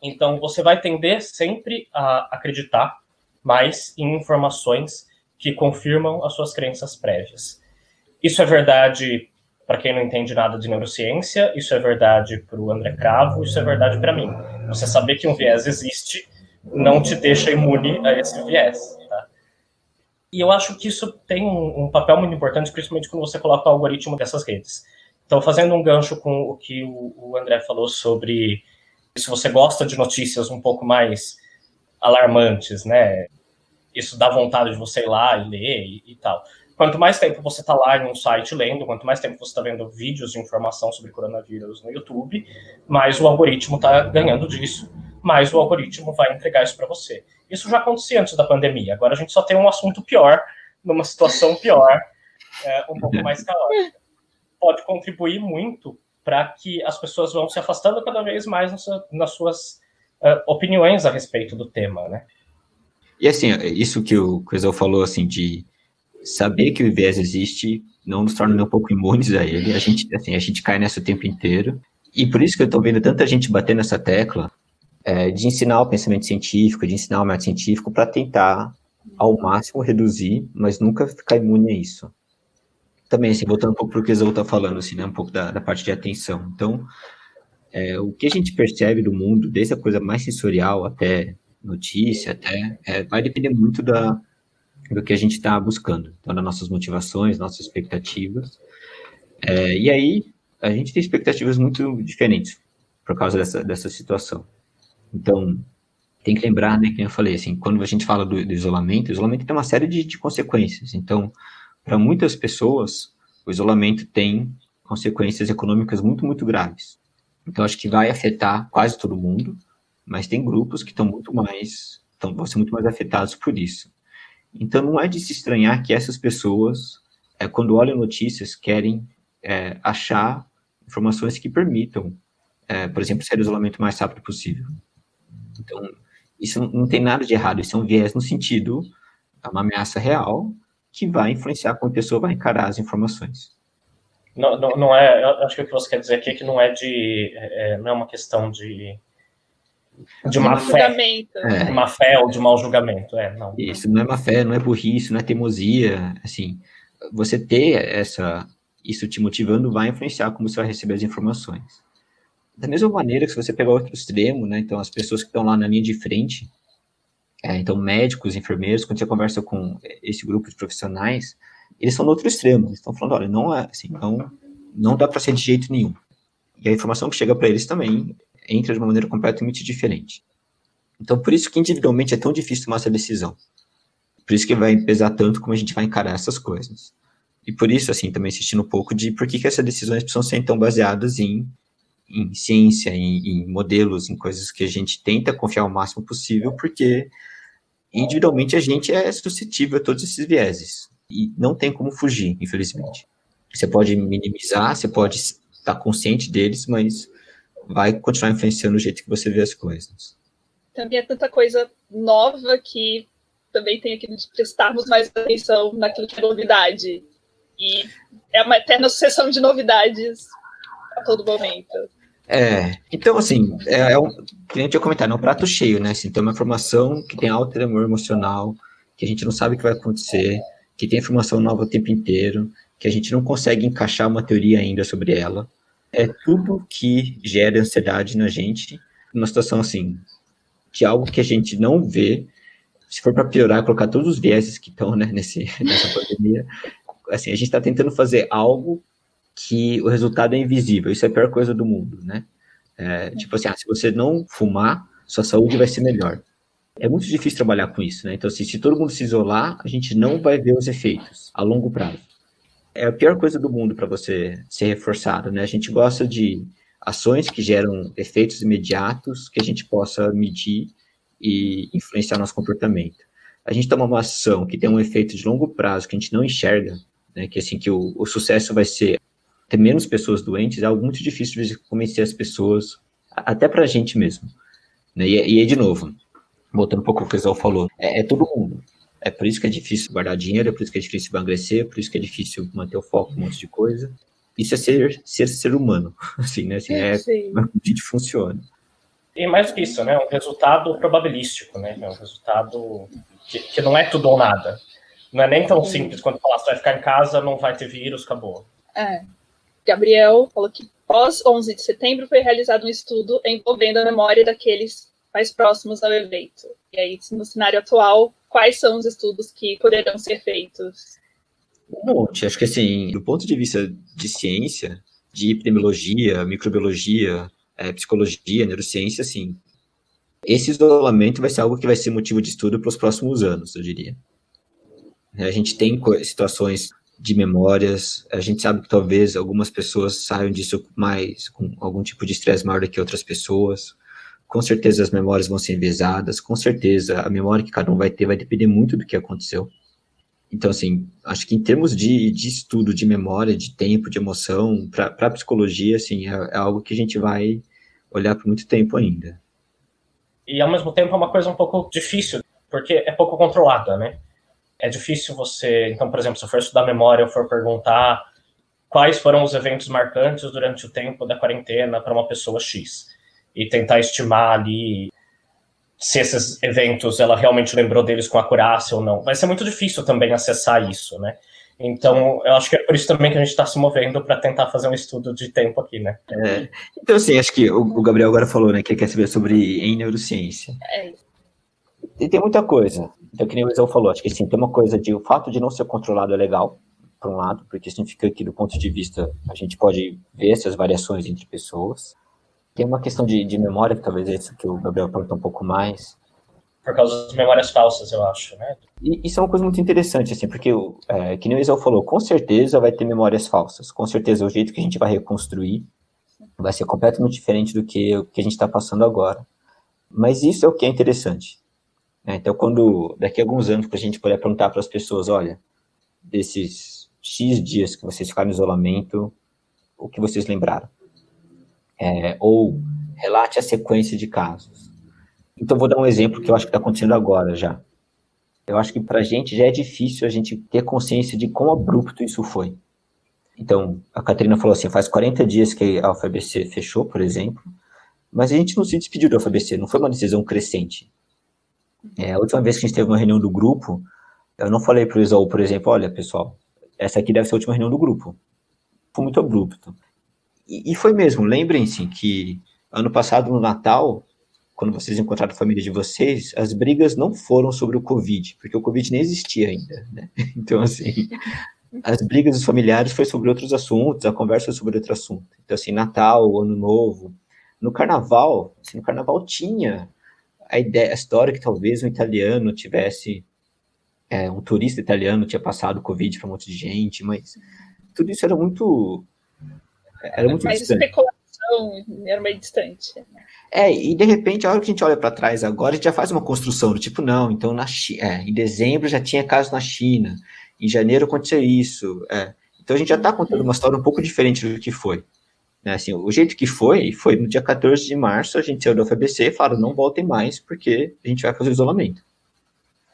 Então, você vai tender sempre a acreditar mais em informações que confirmam as suas crenças prévias. Isso é verdade para quem não entende nada de neurociência, isso é verdade para o André Cravo, isso é verdade para mim. Você saber que um viés existe não te deixa imune a esse viés. Tá? E eu acho que isso tem um, um, papel muito importante, principalmente quando você coloca o algoritmo dessas redes. Então, fazendo um gancho com o que o, o André falou sobre se você gosta de notícias um pouco mais alarmantes, né? Isso dá vontade de você ir lá e ler e, e tal. Quanto mais tempo você está lá em um site lendo, quanto mais tempo você está vendo vídeos de informação sobre coronavírus no YouTube, mais o algoritmo está ganhando disso, mais o algoritmo vai entregar isso para você. Isso já acontecia antes da pandemia. Agora a gente só tem um assunto pior, numa situação pior, é, um pouco mais caótica. Pode contribuir muito para que as pessoas vão se afastando cada vez mais nas suas uh, opiniões a respeito do tema, né? E assim, isso que o Crisel falou, assim, de saber que o viés existe não nos torna nem um pouco imunes a ele. A gente, assim, a gente cai nessa o tempo inteiro. E por isso que eu estou vendo tanta gente bater nessa tecla é, de ensinar o pensamento científico, de ensinar o método científico para tentar ao máximo reduzir, mas nunca ficar imune a isso. Também, assim, voltando um pouco para o que Exau está falando, assim, né, um pouco da, da parte de atenção. Então, é, o que a gente percebe do mundo, desde a coisa mais sensorial até notícia, até, é, vai depender muito da, do que a gente está buscando, então, das nossas motivações, nossas expectativas. É, e aí, a gente tem expectativas muito diferentes por causa dessa, dessa situação. Então, tem que lembrar, né, que eu falei, assim, quando a gente fala do, do isolamento, o isolamento tem uma série de, de consequências. Então, para muitas pessoas, o isolamento tem consequências econômicas muito, muito graves. Então, acho que vai afetar quase todo mundo, mas tem grupos que estão muito mais, vão ser muito mais afetados por isso. Então, não é de se estranhar que essas pessoas, é, quando olham notícias, querem é, achar informações que permitam, é, por exemplo, sair do isolamento o mais rápido possível. Então, isso não tem nada de errado, isso é um viés no sentido, é uma ameaça real que vai influenciar como a pessoa vai encarar as informações. Não, não, não é, acho que o que você quer dizer aqui é que não é de, é, não é uma questão de de má fé, é. má fé ou de mau julgamento, é, não. Isso não é má fé, não é burrice, não é teimosia, assim, você ter essa, isso te motivando vai influenciar como você vai receber as informações. Da mesma maneira que se você pegar outro extremo, né, então as pessoas que estão lá na linha de frente, é, então médicos, enfermeiros, quando você conversa com esse grupo de profissionais, eles são no outro extremo, eles estão falando, olha, não é assim, não, não dá para ser de jeito nenhum. E a informação que chega para eles também entra de uma maneira completamente diferente. Então, por isso que individualmente é tão difícil tomar essa decisão. Por isso que vai pesar tanto como a gente vai encarar essas coisas. E por isso, assim, também assistindo um pouco de por que, que essas decisões precisam ser tão baseadas em, em ciência, em, em modelos, em coisas que a gente tenta confiar o máximo possível, porque individualmente a gente é suscetível a todos esses vieses. E não tem como fugir, infelizmente. Você pode minimizar, você pode estar consciente deles, mas vai continuar influenciando o jeito que você vê as coisas. Também é tanta coisa nova que também tem aquilo de prestarmos mais atenção naquilo que é novidade. E é uma eterna sucessão de novidades a todo momento. É, então assim, é, é um, que a gente ia comentar, é um prato cheio, né? Assim, tem uma informação que tem alto tremor emocional, que a gente não sabe o que vai acontecer, que tem informação nova o tempo inteiro, que a gente não consegue encaixar uma teoria ainda sobre ela. É tudo que gera ansiedade na gente, numa situação assim, de algo que a gente não vê. Se for para piorar, colocar todos os vieses que estão né, nesse, nessa pandemia, assim, a gente está tentando fazer algo que o resultado é invisível. Isso é a pior coisa do mundo, né? É, tipo assim, ah, se você não fumar, sua saúde vai ser melhor é muito difícil trabalhar com isso, né? Então, assim, se todo mundo se isolar, a gente não vai ver os efeitos a longo prazo. É a pior coisa do mundo para você ser reforçado, né? A gente gosta de ações que geram efeitos imediatos, que a gente possa medir e influenciar nosso comportamento. A gente toma uma ação que tem um efeito de longo prazo que a gente não enxerga, né? Que assim que o, o sucesso vai ser ter menos pessoas doentes, é algo muito difícil de convencer as pessoas, até para a gente mesmo. Né? E, e aí, de novo, voltando um pouco o que o Zé falou, é, é, todo mundo. É por isso que é difícil guardar dinheiro, é por isso que é difícil emagrecer, é por isso que é difícil manter o foco em um monte de coisa. Isso é ser ser, ser humano, assim, né? Assim, é como a gente funciona. E mais do que isso, né? Um resultado probabilístico, né? É um resultado que, que não é tudo ou nada. Não é nem tão simples quando falar, você vai ficar em casa, não vai ter vírus, acabou. É. Gabriel falou que pós 11 de setembro foi realizado um estudo envolvendo a memória daqueles mais próximos ao evento. E aí, no cenário atual, quais são os estudos que poderão ser feitos? Um monte. Acho que, assim, do ponto de vista de ciência, de epidemiologia, microbiologia, é, psicologia, neurociência, assim, esse isolamento vai ser algo que vai ser motivo de estudo para os próximos anos, eu diria. A gente tem situações de memórias, a gente sabe que talvez algumas pessoas saiam disso mais com algum tipo de estresse maior do que outras pessoas com certeza as memórias vão ser enviesadas, com certeza a memória que cada um vai ter vai depender muito do que aconteceu. Então, assim, acho que em termos de, de estudo de memória, de tempo, de emoção, para a psicologia, assim, é, é, algo que a gente vai olhar por muito tempo ainda. E, ao mesmo tempo, é uma coisa um pouco difícil, porque é pouco controlada, né? É difícil você, então, por exemplo, se eu for estudar memória, eu for perguntar quais foram os eventos marcantes durante o tempo da quarentena para uma pessoa X e tentar estimar ali se esses eventos ela realmente lembrou deles com acurácia ou não. Vai ser muito difícil também acessar isso, né? Então, eu acho que é por isso também que a gente está se movendo para tentar fazer um estudo de tempo aqui, né? É, então, assim, acho que o, o, Gabriel agora falou, né, que quer saber sobre em neurociência. É. E tem muita coisa. Então, que nem o Isão falou, acho que sim, tem uma coisa de o fato de não ser controlado é legal, por um lado, porque significa que, do ponto de vista, a gente pode ver essas variações entre pessoas. Tem uma questão de, de memória, que talvez esse que o Gabriel perguntou um pouco mais. Por causa das memórias falsas, eu acho, né? E isso é uma coisa muito interessante, assim, porque, é, que nem o Isel falou, com certeza vai ter memórias falsas. Com certeza o jeito que a gente vai reconstruir vai ser completamente diferente do que o que a gente está passando agora. Mas isso é o que é interessante. É, então, quando daqui a alguns anos, para a gente poder perguntar para as pessoas, olha, desses X dias que vocês ficaram em isolamento, o que vocês lembraram? É, ou relate a sequência de casos. Então, vou dar um exemplo que eu acho que está acontecendo agora já. Eu acho que para a gente já é difícil a gente ter consciência de quão abrupto isso foi. Então, a Catarina falou assim, faz 40 dias que a UFABC fechou, por exemplo, mas a gente não se despediu da UFABC, não foi uma decisão crescente. É, a última vez que a gente teve uma reunião do grupo, eu não falei para o Isaú, por exemplo, olha, pessoal, essa aqui deve ser a última reunião do grupo. Foi muito abrupto. E, foi mesmo, lembrem-se que ano passado, no Natal, quando vocês encontraram a família de vocês, as brigas não foram sobre o Covid, porque o Covid nem existia ainda, né? Então, assim, as brigas dos familiares foi sobre outros assuntos, a conversa foi sobre outro assunto. Então, assim, Natal, Ano Novo. No Carnaval, assim, no Carnaval tinha a ideia, a história que talvez um italiano tivesse, é, um turista italiano tinha passado Covid para um monte de gente, mas tudo isso era muito. Era muito mais distante. especulação, era meio distante. É, e de repente, a hora que a gente olha para trás agora, a gente já faz uma construção do tipo, não, então na é, em dezembro já tinha casos na China, em janeiro aconteceu isso. É. Então a gente já está contando uma história um pouco diferente do que foi. Né, assim, o jeito que foi, foi no dia 14 de março, a gente saiu da UFABC e falaram, não voltem mais, porque a gente vai fazer isolamento.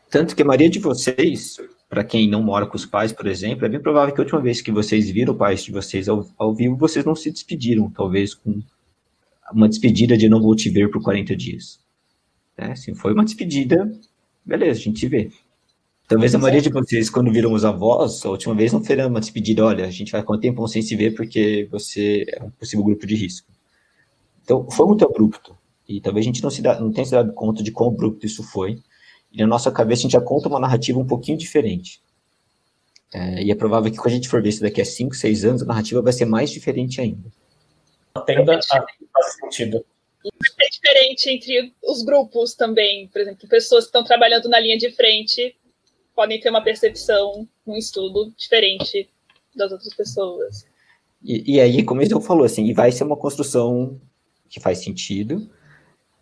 Tanto que a maioria de vocês, para quem não mora com os pais, por exemplo, é bem provável que a última vez que vocês viram o pai de vocês ao, ao vivo, vocês não se despediram, talvez com uma despedida de não vou te ver por 40 dias. Né? Assim, foi uma despedida, beleza, a gente se vê. Talvez a maioria de vocês, quando viram os avós, a última vez não foi uma despedida, olha, a gente vai com um tempo sem se ver porque você é um possível grupo de risco. Então, foi muito abrupto. E talvez a gente não, se dá, não tenha se dado conta de quão abrupto isso foi. E na nossa cabeça a gente já conta uma narrativa um pouquinho diferente. É, e é provável que quando a gente for ver isso daqui a 5, 6 anos, a narrativa vai ser mais diferente ainda. Tenda a fazer sentido. É diferente entre os grupos também. Por exemplo, pessoas que estão trabalhando na linha de frente podem ter uma percepção, um estudo diferente das outras pessoas. E, e aí, como ele falou, assim, vai ser uma construção que faz sentido.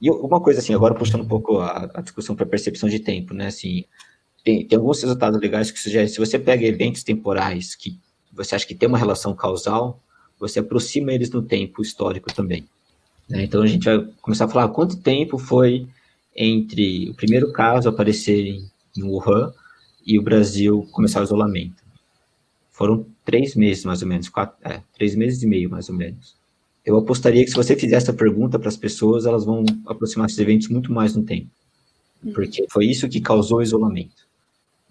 E uma coisa assim, agora puxando um pouco a, a discussão para percepção de tempo, né? Assim, tem, tem alguns resultados legais que sugerem, se você pega eventos temporais que você acha que tem uma relação causal, você aproxima eles no tempo histórico também. Né? Então a gente vai começar a falar quanto tempo foi entre o primeiro caso aparecer em, Wuhan e o Brasil começar o isolamento. Foram três meses, mais ou menos, quatro, é, três meses e meio, mais ou menos. Eu apostaria que se você fizer essa pergunta para as pessoas, elas vão aproximar esses eventos muito mais no tempo. Porque foi isso que causou o isolamento.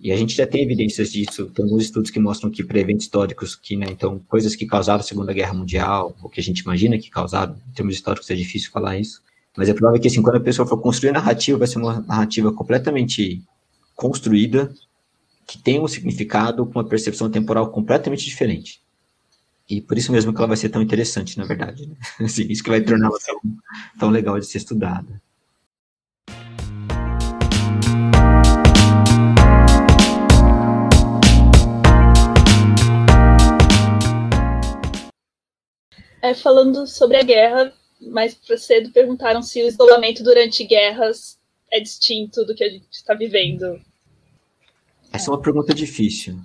E a gente já tem evidências disso, tem alguns estudos que mostram que para eventos históricos, que, né, então, coisas que causaram a Segunda Guerra Mundial, ou que a gente imagina que causaram, em termos históricos é difícil falar isso, mas é provável que, assim, quando a pessoa for construir a narrativa, vai ser uma narrativa completamente construída, que tem um significado com uma percepção temporal completamente diferente. E por isso mesmo que ela vai ser tão interessante, na verdade. Né? Assim, isso que vai torná-la tão, tão legal de ser estudada. É, falando sobre a guerra, mais cedo perguntaram se o isolamento durante guerras é distinto do que a gente está vivendo essa é uma pergunta difícil.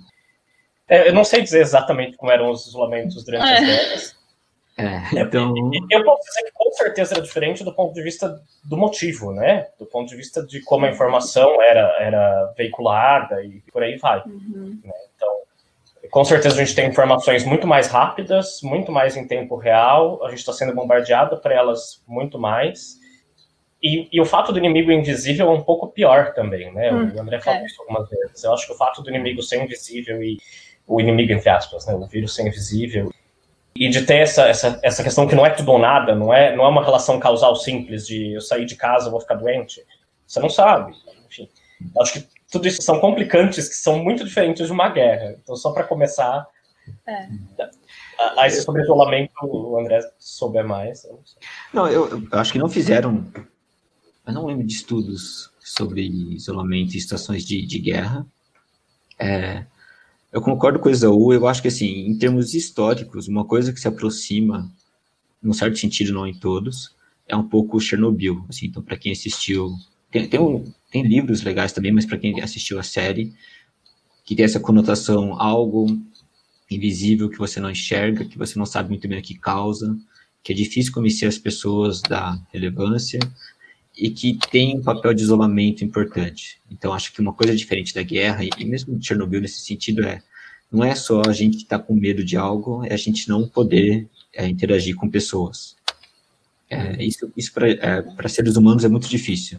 É, eu não sei dizer exatamente como eram os isolamentos durante é. as guerras. É, então... Eu posso dizer que com certeza era diferente do ponto de vista do motivo, né? Do ponto de vista de como a informação era, era veiculada e por aí vai. Uhum. Né? Então, com certeza a gente tem informações muito mais rápidas, muito mais em tempo real, a gente está sendo bombardeado por elas muito mais. E, e, o fato do inimigo invisível é um pouco pior também, né? Hum, o André falou é. isso algumas vezes. Eu acho que o fato do inimigo ser invisível e o inimigo, entre aspas, né? O vírus ser invisível e de ter essa, essa, essa questão que não é tudo ou nada, não é, não é uma relação causal simples de eu sair de casa, vou ficar doente. Você não sabe. Enfim, eu acho que tudo isso são complicantes que são muito diferentes de uma guerra. Então, só para começar, é. Aí sobre isolamento, o André souber mais. Não, eu, eu, acho que não fizeram eu não lembro de estudos sobre isolamento em situações de, de guerra. É, eu concordo com o Esaú, eu acho que, assim, em termos históricos, uma coisa que se aproxima, num certo sentido, não em todos, é um pouco Chernobyl. Assim, então, para quem assistiu tem, tem, um, tem livros legais também, mas para quem assistiu a série, que tem essa conotação algo invisível que você não enxerga, que você não sabe muito bem o que causa, que é difícil convencer as pessoas da relevância e que tem um papel de isolamento importante. Então, acho que uma coisa diferente da guerra, e mesmo Chernobyl nesse sentido, é não é só a gente estar tá com medo de algo, é a gente não poder é, interagir com pessoas. É, isso isso para é, seres humanos é muito difícil.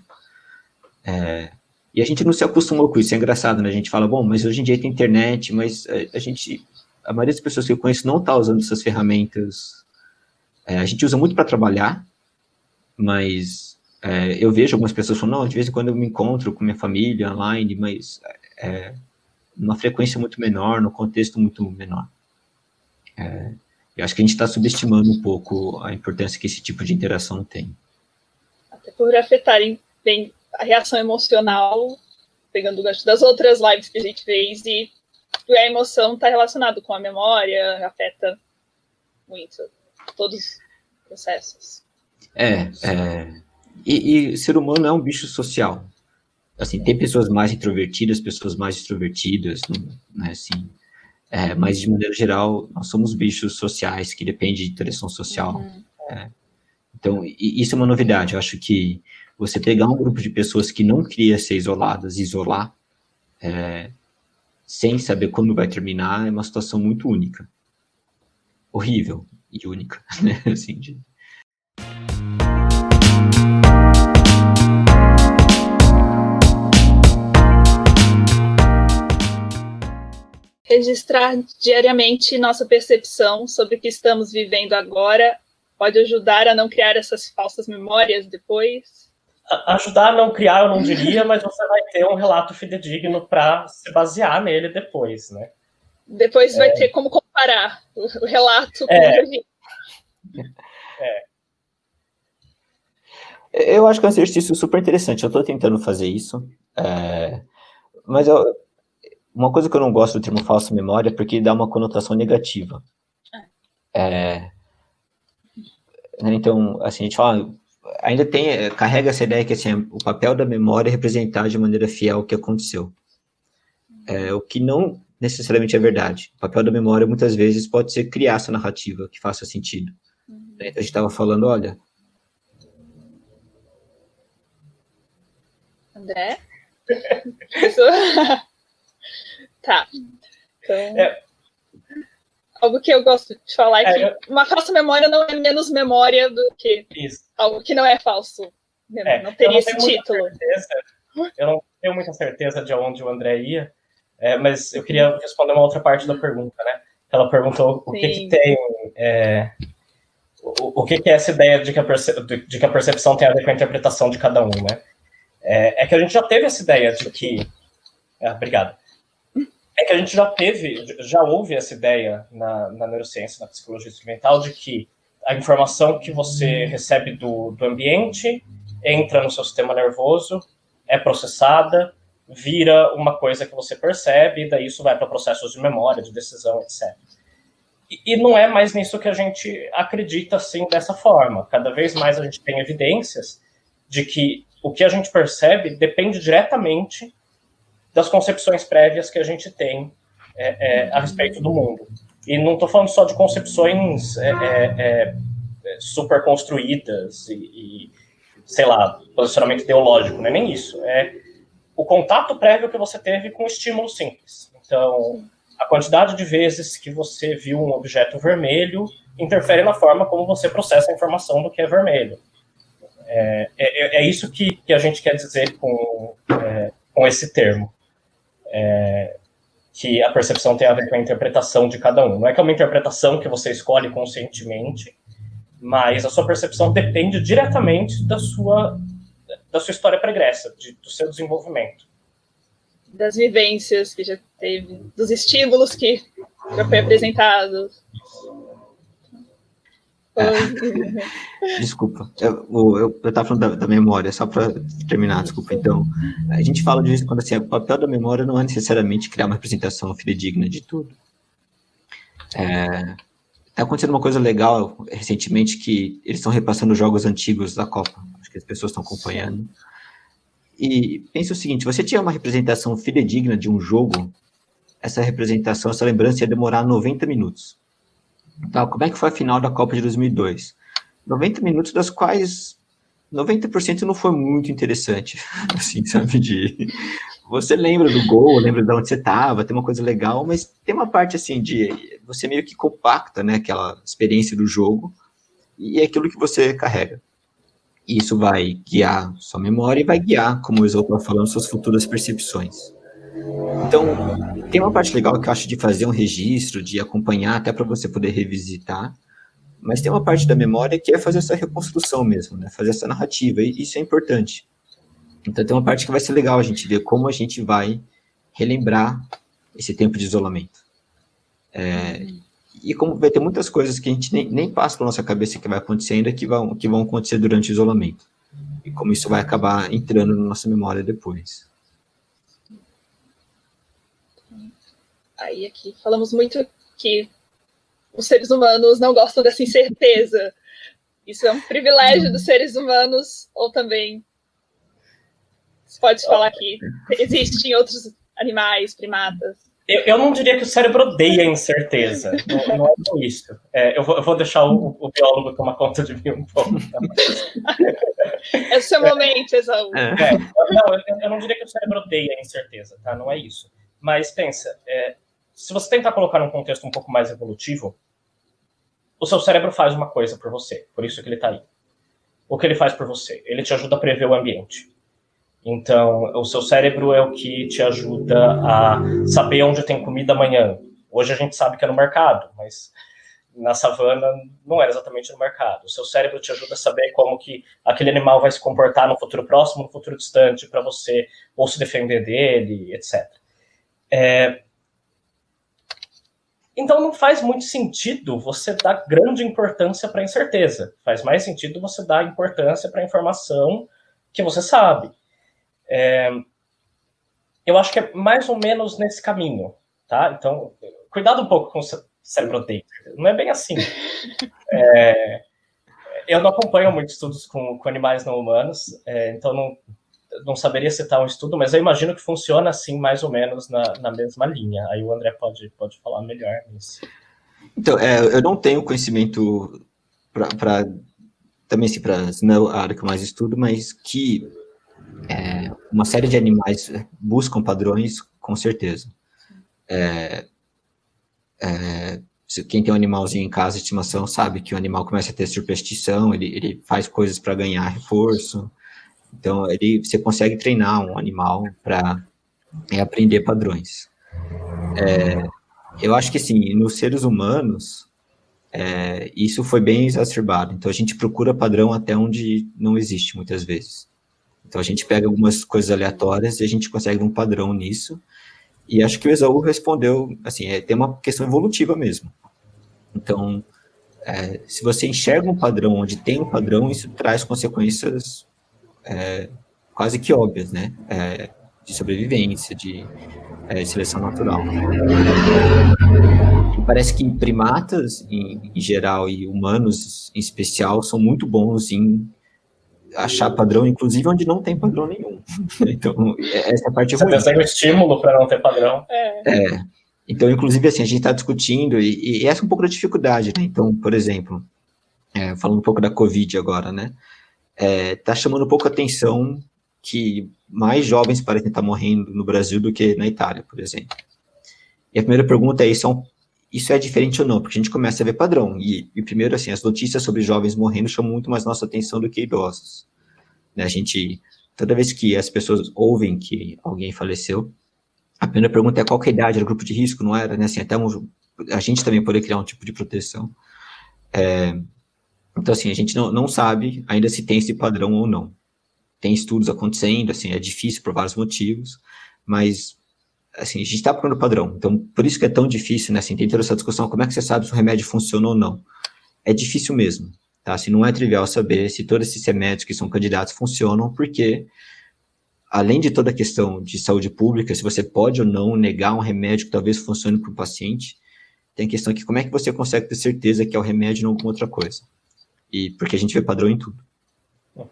É, e a gente não se acostumou com isso, é engraçado, né? A gente fala, bom, mas hoje em dia tem internet, mas a, a gente, a maioria das pessoas que eu conheço não está usando essas ferramentas. É, a gente usa muito para trabalhar, mas é, eu vejo algumas pessoas falando, não, de vez em quando eu me encontro com minha família online, mas é, numa frequência muito menor, no contexto muito menor. É, eu acho que a gente está subestimando um pouco a importância que esse tipo de interação tem. Até por afetarem bem a reação emocional, pegando o gancho das outras lives que a gente fez, e a emoção está relacionado com a memória, afeta muito todos os processos. É, é e, e ser humano é um bicho social. Assim, tem pessoas mais introvertidas, pessoas mais extrovertidas, né, assim, é, mas de maneira geral, nós somos bichos sociais que dependem de interação social. Uhum. É. Então, isso é uma novidade. Eu acho que você pegar um grupo de pessoas que não queria ser isoladas, isolar, é, sem saber quando vai terminar, é uma situação muito única. Horrível e única, né? Assim, de... Registrar diariamente nossa percepção sobre o que estamos vivendo agora pode ajudar a não criar essas falsas memórias depois? ajudar a não criar, eu não diria, mas você vai ter um relato fidedigno para se basear nele depois, né? Depois vai é... ter como comparar o relato com é... o é. Eu acho que é um exercício super interessante. Eu estou tentando fazer isso, é... mas eu... uma coisa que eu não gosto do termo falsa memória é porque dá uma conotação negativa. É... Então, assim, a gente fala, ainda tem, eh, carrega essa ideia que assim, o papel da memória é representar de maneira fiel o que aconteceu. É, o que não necessariamente é verdade. O papel da memória muitas vezes pode ser criar essa narrativa que faça sentido. Uhum. Então, a gente estava falando, olha. André? tá. Então... É, algo que eu gosto de falar é, que é, uma falsa memória não é menos memória do que isso. algo que não é falso. É, não teria não esse título. Certeza, eu não tenho muita certeza de onde o André ia, é, mas eu queria responder uma outra parte da pergunta, né? Ela perguntou o que, que tem. É, o, o que, que, é essa ideia de que, a de que a percepção tem a ver com a interpretação de cada um, né? É, é que a gente já teve essa ideia de que. Ah, obrigado é que a gente já teve, já houve essa ideia na, na neurociência, na psicologia experimental, de que a informação que você recebe do, do ambiente entra no seu sistema nervoso, é processada, vira uma coisa que você percebe, e daí isso vai para processos de memória, de decisão, etc. E, e não é mais nisso que a gente acredita assim dessa forma. Cada vez mais a gente tem evidências de que o que a gente percebe depende diretamente das concepções prévias que a gente tem é, é, a respeito do mundo. E não estou falando só de concepções é, é, é, super construídas e, e, sei lá, posicionamento ideológico, não é nem isso. É o contato prévio que você teve com estímulo simples. Então, a quantidade de vezes que você viu um objeto vermelho interfere na forma como você processa a informação do que é vermelho. É, é, é isso que, que, a gente quer dizer com, é, com esse termo é, que a percepção tem a ver com a interpretação de cada um. Não é que é uma interpretação que você escolhe conscientemente, mas a sua percepção depende diretamente da sua, da sua história pregressa, de, do seu desenvolvimento. Das vivências que já teve, dos estímulos que já foi apresentados. desculpa, eu estava falando da, da, memória, só para terminar, desculpa. Então, a gente fala de quando assim, o papel da memória não é necessariamente criar uma representação fidedigna de tudo. É, tá acontecendo uma coisa legal recentemente que eles estão repassando jogos antigos da Copa, acho que as pessoas estão acompanhando. e pensa o seguinte: você tinha uma representação fidedigna de um jogo, essa representação, essa lembrança ia demorar 90 minutos. Então, como é que foi a final da Copa de 2002? 90 minutos, das quais 90% não foi muito interessante, assim, sabe, de... Você lembra do gol, lembra de onde você estava, tem uma coisa legal, mas tem uma parte, assim, de... Você meio que compacta, né, aquela experiência do jogo, e é aquilo que você carrega. Isso vai guiar sua memória e vai guiar, como o Isol estava falando, suas futuras percepções. Então, tem uma parte legal que eu acho de fazer um registro, de acompanhar, até para você poder revisitar, mas tem uma parte da memória que é fazer essa reconstrução mesmo, né? fazer essa narrativa, e isso é importante. Então, tem uma parte que vai ser legal a gente ver como a gente vai relembrar esse tempo de isolamento. É, e como vai ter muitas coisas que a gente nem, nem passa pela nossa cabeça que vai acontecendo que vão, que vão acontecer durante o isolamento. E como isso vai acabar entrando na nossa memória depois. Aí aqui falamos muito que os seres humanos não gostam dessa incerteza. Isso é um privilégio dos seres humanos, ou também você pode falar que existem outros animais, primatas. Eu, eu não diria que o cérebro odeia a incerteza. Não, não é isso. É, eu, vou, eu, vou, deixar o, o, biólogo tomar conta de mim um pouco. Tá? é o seu momento, Exaú. É, não, eu, eu, não diria que o cérebro odeia a incerteza, tá? Não é isso. Mas pensa, é, se você tentar colocar num contexto um pouco mais evolutivo, o seu cérebro faz uma coisa por você, por isso que ele está aí. O que ele faz por você? Ele te ajuda a prever o ambiente. Então, o seu cérebro é o que te ajuda a saber onde tem comida amanhã. Hoje a gente sabe que é no mercado, mas na savana não era exatamente no mercado. O seu cérebro te ajuda a saber como que aquele animal vai se comportar no futuro próximo, no futuro distante, para você ou se defender dele, etc. É, então não faz muito sentido você dar grande importância para a incerteza. Faz mais sentido você dar importância para a informação que você sabe. É, eu acho que é mais ou menos nesse caminho, tá? Então, cuidado um pouco com o cérebro dentro. Não é bem assim. É, eu não acompanho muitos estudos com, com animais não humanos, é, então não, não saberia citar um estudo, mas eu imagino que funciona assim, mais ou menos na, na mesma linha. Aí o André pode, pode falar melhor nisso. Então, é, eu não tenho conhecimento para também assim, para é a área que eu mais estudo, mas que é, uma série de animais buscam padrões, com certeza. É, é, quem tem um animalzinho em casa de estimação sabe que o animal começa a ter superstição, ele, ele faz coisas para ganhar reforço, então, ele, você consegue treinar um animal para é, aprender padrões. É, eu acho que, sim, nos seres humanos, é, isso foi bem exacerbado. Então, a gente procura padrão até onde não existe, muitas vezes. Então, a gente pega algumas coisas aleatórias e a gente consegue um padrão nisso. E acho que o Esaú respondeu, assim, é, tem uma questão evolutiva mesmo. Então, é, se você enxerga um padrão onde tem um padrão, isso traz consequências é, quase que óbvias, né? É, de sobrevivência, de é, seleção natural. E parece que primatas, em, em, geral, e humanos em especial, são muito bons em achar padrão, inclusive onde não tem padrão nenhum. então, essa parte é Você ruim. Você um estímulo para não ter padrão. É. é. Então, inclusive, assim, a gente está discutindo, e, e, essa é um pouco da dificuldade, né? Então, por exemplo, é, falando um pouco da Covid agora, né? Está é, tá chamando pouco atenção que mais jovens parecem estar morrendo no Brasil do que na Itália, por exemplo. E a primeira pergunta é: isso é, um, isso é diferente ou não? Porque a gente começa a ver padrão. E, e, primeiro, assim, as notícias sobre jovens morrendo chamam muito mais nossa atenção do que idosos. Né? A gente, toda vez que as pessoas ouvem que alguém faleceu, a primeira pergunta é qual que é a idade, era grupo de risco, não era? Né? Assim, até um, a gente também poderia criar um tipo de proteção. É, então, assim, a gente não, não sabe ainda se tem esse padrão ou não. Tem estudos acontecendo, assim, é difícil por vários motivos, mas, assim, a gente está procurando padrão. Então, por isso que é tão difícil, né, assim, tem toda essa discussão, como é que você sabe se o remédio funciona ou não? É difícil mesmo, tá? Assim, não é trivial saber se todos esses remédios que são candidatos funcionam, porque, além de toda a questão de saúde pública, se você pode ou não negar um remédio que talvez funcione para o paciente, tem a questão aqui, como é que você consegue ter certeza que é o remédio e não alguma outra coisa? E porque a gente vê padrão em tudo.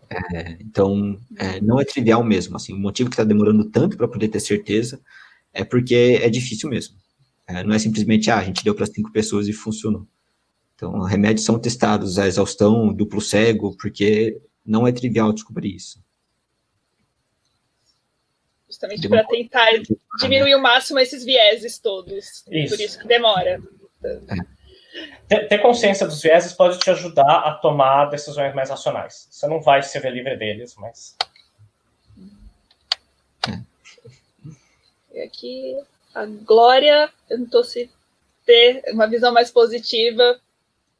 É, então, é, não é trivial mesmo. Assim, o motivo que está demorando tanto para poder ter certeza é porque é difícil mesmo. É, não é simplesmente, ah, a gente deu para cinco pessoas e funcionou. Então, remédios são testados a exaustão, duplo cego, porque não é trivial descobrir isso. Justamente para tentar diminuir o máximo esses vieses todos. Isso. Por isso que demora. É. Ter consciência dos vieses pode te ajudar a tomar decisões mais racionais. Você não vai se ver livre deles, mas. E aqui a Glória tentou se ter uma visão mais positiva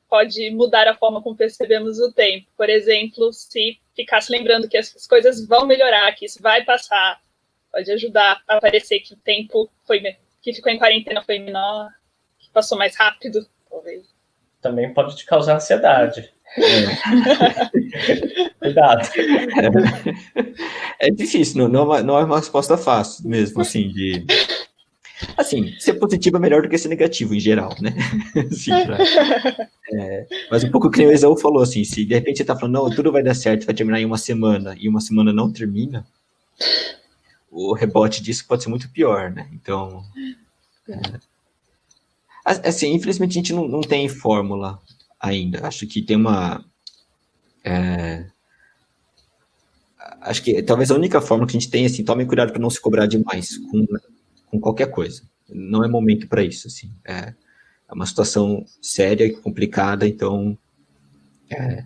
pode mudar a forma como percebemos o tempo. Por exemplo, se ficasse lembrando que as coisas vão melhorar, que isso vai passar, pode ajudar a parecer que o tempo foi que ficou em quarentena foi menor, que passou mais rápido, talvez. Também pode te causar ansiedade. É. Cuidado. É, é difícil, não, não, é uma resposta fácil mesmo, assim, de Assim, ser positivo é melhor do que ser negativo em geral, né? assim, pra, é, mas um pouco que o Exaú falou, assim, se de repente você tá falando, não, tudo vai dar certo, vai terminar em uma semana, e uma semana não termina, o rebote disso pode ser muito pior, né? Então, é, assim, infelizmente a gente não, não tem fórmula ainda. Acho que tem uma... É, acho que talvez a única forma que a gente tem, assim, tome cuidado para não se cobrar demais com com qualquer coisa. Não é momento para isso, assim. É, é, uma situação séria e complicada, então é,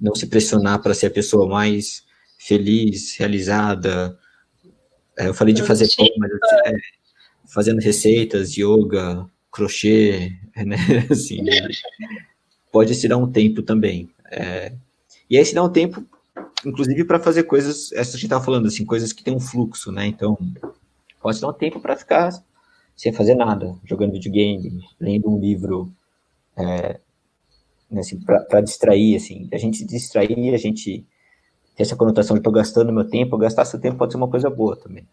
não se pressionar para ser a pessoa mais feliz, realizada. É, eu falei de fazer pão, mas é, fazendo receitas, yoga, crochê, né? Assim, pode se dar um tempo também. É, e aí se dá um tempo, inclusive, para fazer coisas, essa que a gente estava falando, assim, coisas que tem um fluxo, né? Então, pode dar um tempo para ficar sem fazer nada, jogando videogame, lendo um livro, é, né, assim, para distrair, assim. A gente se distrair, a gente tem essa conotação de estou gastando meu tempo, gastar seu tempo pode ser uma coisa boa também.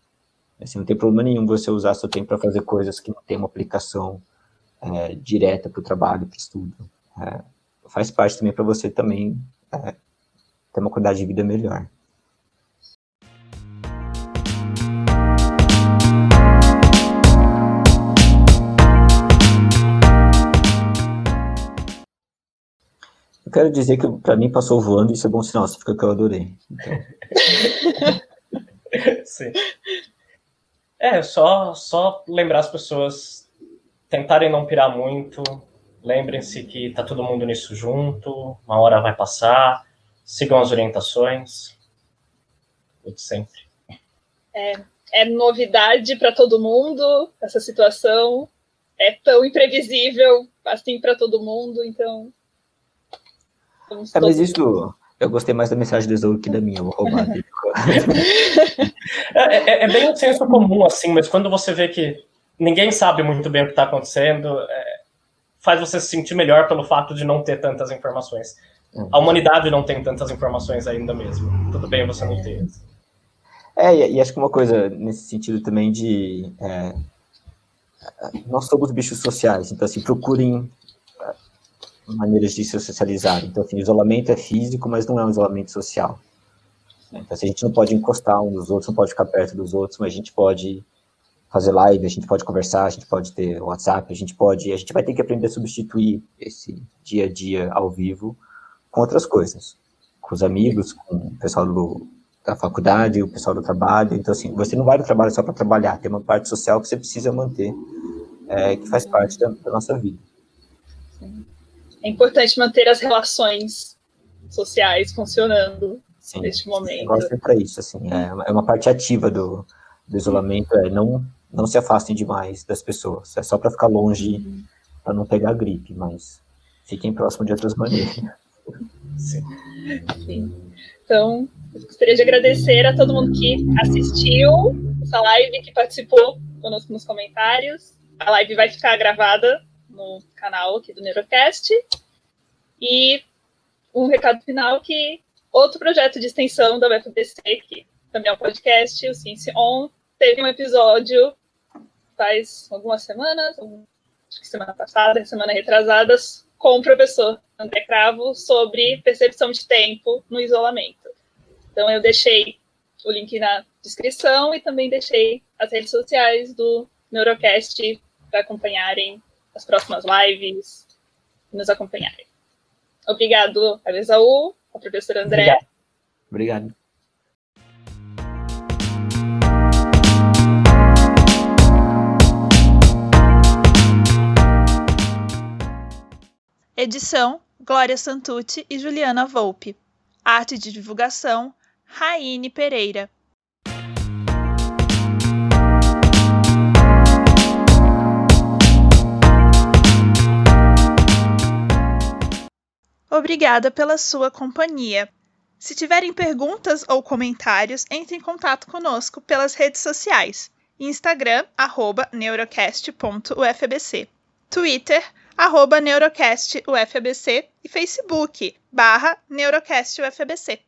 Assim, não tem problema nenhum você usar seu tempo para fazer coisas que não tem uma aplicação é, direta para o trabalho, para o estudo. É, faz parte também para você também é, ter uma qualidade de vida melhor. Eu quero dizer que para mim passou voando, isso é bom sinal, fica que eu adorei. Então. Sim. É, só, só lembrar as pessoas tentarem não pirar muito. Lembrem-se que tá todo mundo nisso junto, uma hora vai passar. Sigam as orientações. Tudo sempre. É, é novidade para todo mundo essa situação. É tão imprevisível assim para todo mundo, então é, mas isso, eu gostei mais da mensagem do Esaú que da minha, vou roubar. É, é, é, bem um senso comum, assim, mas quando você vê que ninguém sabe muito bem o que está acontecendo, é, faz você se sentir melhor pelo fato de não ter tantas informações. Uhum. A humanidade não tem tantas informações ainda mesmo. Tudo bem você não ter. É, e, e acho que uma coisa nesse sentido também de. É, nós somos bichos sociais, então assim, procurem maneiras de se socializar. Então, assim, isolamento é físico, mas não é um isolamento social. Então, assim, a gente não pode encostar um dos outros, não pode ficar perto dos outros, mas a gente pode fazer live, a gente pode conversar, a gente pode ter WhatsApp, a gente pode, a gente vai ter que aprender a substituir esse dia a dia ao vivo com outras coisas, com os amigos, com o pessoal do, da faculdade, o pessoal do trabalho. Então, assim, você não vai no trabalho só para trabalhar, tem uma parte social que você precisa manter, é, que faz parte da, da nossa vida. É importante manter as relações sociais funcionando Sim, neste momento. Gosto para isso, assim, é, é uma parte ativa do, do isolamento, é não não se afastem demais das pessoas, é só para ficar longe, uhum. para não pegar gripe, mas fiquem próximos de outras maneiras. Sim. Sim. Então, gostaria de agradecer a todo mundo que assistiu essa live, que participou conosco nos comentários. A live vai ficar gravada no canal aqui do Neurocast. E um recado final que outro projeto de extensão da UFBC, que também é um podcast, o Ciência On, teve um episódio faz algumas semanas, acho que semana passada, semana retrasadas, com o professor André Cravo sobre percepção de tempo no isolamento. Então eu deixei o link na descrição e também deixei as redes sociais do Neurocast para acompanharem as próximas lives e nos acompanharem. Obrigado a Esaú, ao professor André. Obrigado. Obrigado. Edição: Glória Santucci e Juliana Volpe. Arte de divulgação: Raine Pereira. Obrigada pela sua companhia. Se tiverem perguntas ou comentários, entre em contato conosco pelas redes sociais. Instagram, neurocast.ufbc. Twitter, neurocastufbc e Facebook, barra neurocastufbc.